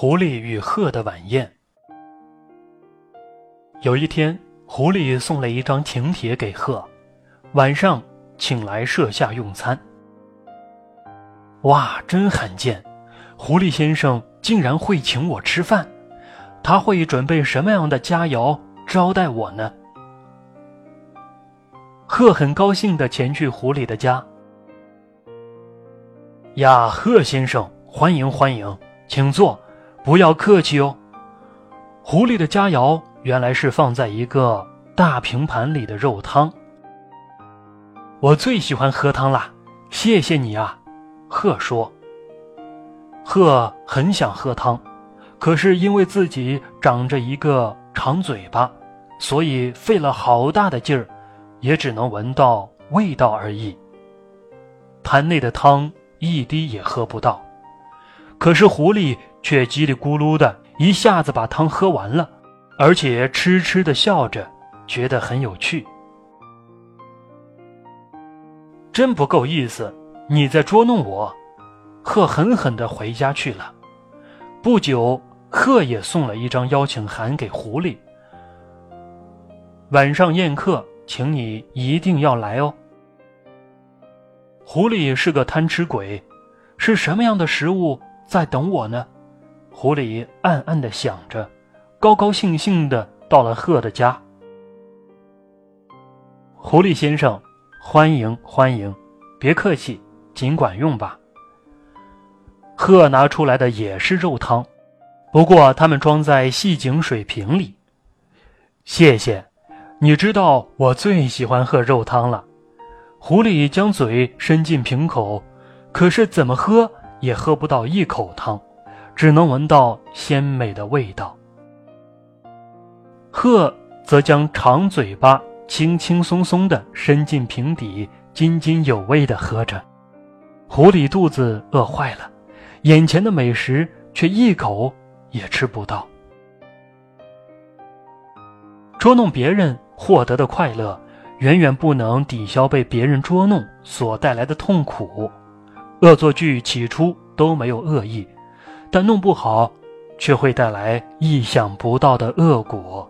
狐狸与鹤的晚宴。有一天，狐狸送了一张请帖给鹤，晚上请来舍下用餐。哇，真罕见！狐狸先生竟然会请我吃饭，他会准备什么样的佳肴招待我呢？鹤很高兴地前去狐狸的家。呀，鹤先生，欢迎欢迎，请坐。不要客气哦。狐狸的佳肴原来是放在一个大平盘里的肉汤。我最喜欢喝汤啦，谢谢你啊，鹤说。鹤很想喝汤，可是因为自己长着一个长嘴巴，所以费了好大的劲儿，也只能闻到味道而已。盘内的汤一滴也喝不到。可是狐狸。却叽里咕噜的一下子把汤喝完了，而且痴痴的笑着，觉得很有趣。真不够意思，你在捉弄我！鹤狠狠的回家去了。不久，鹤也送了一张邀请函给狐狸，晚上宴客，请你一定要来哦。狐狸是个贪吃鬼，是什么样的食物在等我呢？狐狸暗暗的想着，高高兴兴的到了鹤的家。狐狸先生，欢迎欢迎，别客气，尽管用吧。鹤拿出来的也是肉汤，不过他们装在细井水瓶里。谢谢，你知道我最喜欢喝肉汤了。狐狸将嘴伸进瓶口，可是怎么喝也喝不到一口汤。只能闻到鲜美的味道。鹤则将长嘴巴轻轻松松地伸进瓶底，津津有味地喝着。狐狸肚子饿坏了，眼前的美食却一口也吃不到。捉弄别人获得的快乐，远远不能抵消被别人捉弄所带来的痛苦。恶作剧起初都没有恶意。但弄不好，却会带来意想不到的恶果。